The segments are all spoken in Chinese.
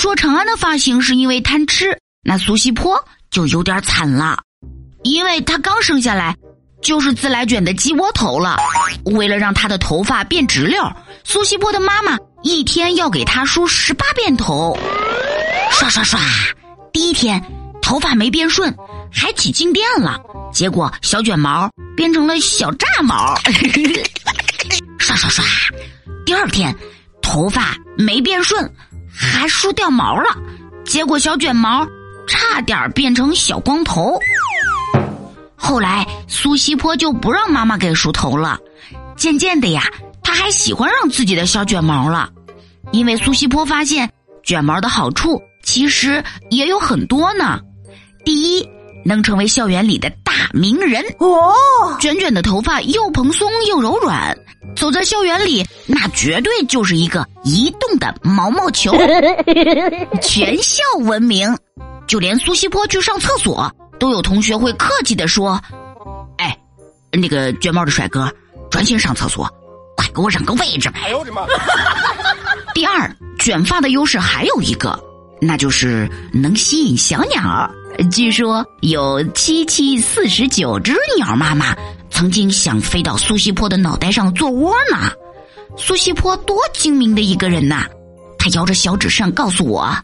说长安的发型是因为贪吃，那苏西坡就有点惨了，因为他刚生下来就是自来卷的鸡窝头了。为了让他的头发变直溜，苏西坡的妈妈一天要给他梳十八遍头。刷刷刷，第一天头发没变顺，还起静电了，结果小卷毛变成了小炸毛。刷刷刷，第二天头发没变顺，还梳掉毛了，结果小卷毛差点变成小光头。后来苏西坡就不让妈妈给梳头了，渐渐的呀，他还喜欢上自己的小卷毛了，因为苏西坡发现卷毛的好处。其实也有很多呢。第一，能成为校园里的大名人哦。卷卷的头发又蓬松又柔软，走在校园里，那绝对就是一个移动的毛毛球，全校闻名。就连苏西坡去上厕所，都有同学会客气的说：“哎，那个卷毛的帅哥，专心上厕所，快给我让个位置。”哎呦我的妈！第二，卷发的优势还有一个。那就是能吸引小鸟。据说有七七四十九只鸟妈妈曾经想飞到苏西坡的脑袋上做窝呢。苏西坡多精明的一个人呐！他摇着小纸扇告诉我：“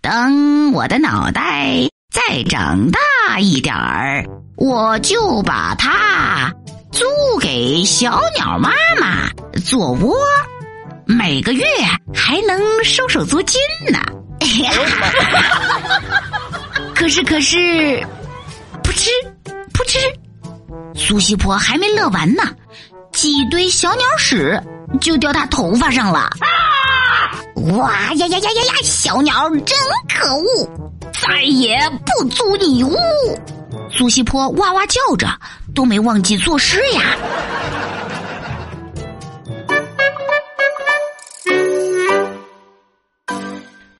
等我的脑袋再长大一点儿，我就把它租给小鸟妈妈做窝，每个月还能收收租金呢。”可是可是，噗嗤噗嗤，苏西坡还没乐完呢，几堆小鸟屎就掉他头发上了。哇呀呀呀呀呀！小鸟真可恶，再也不租你屋。苏西坡哇哇叫着，都没忘记作诗呀。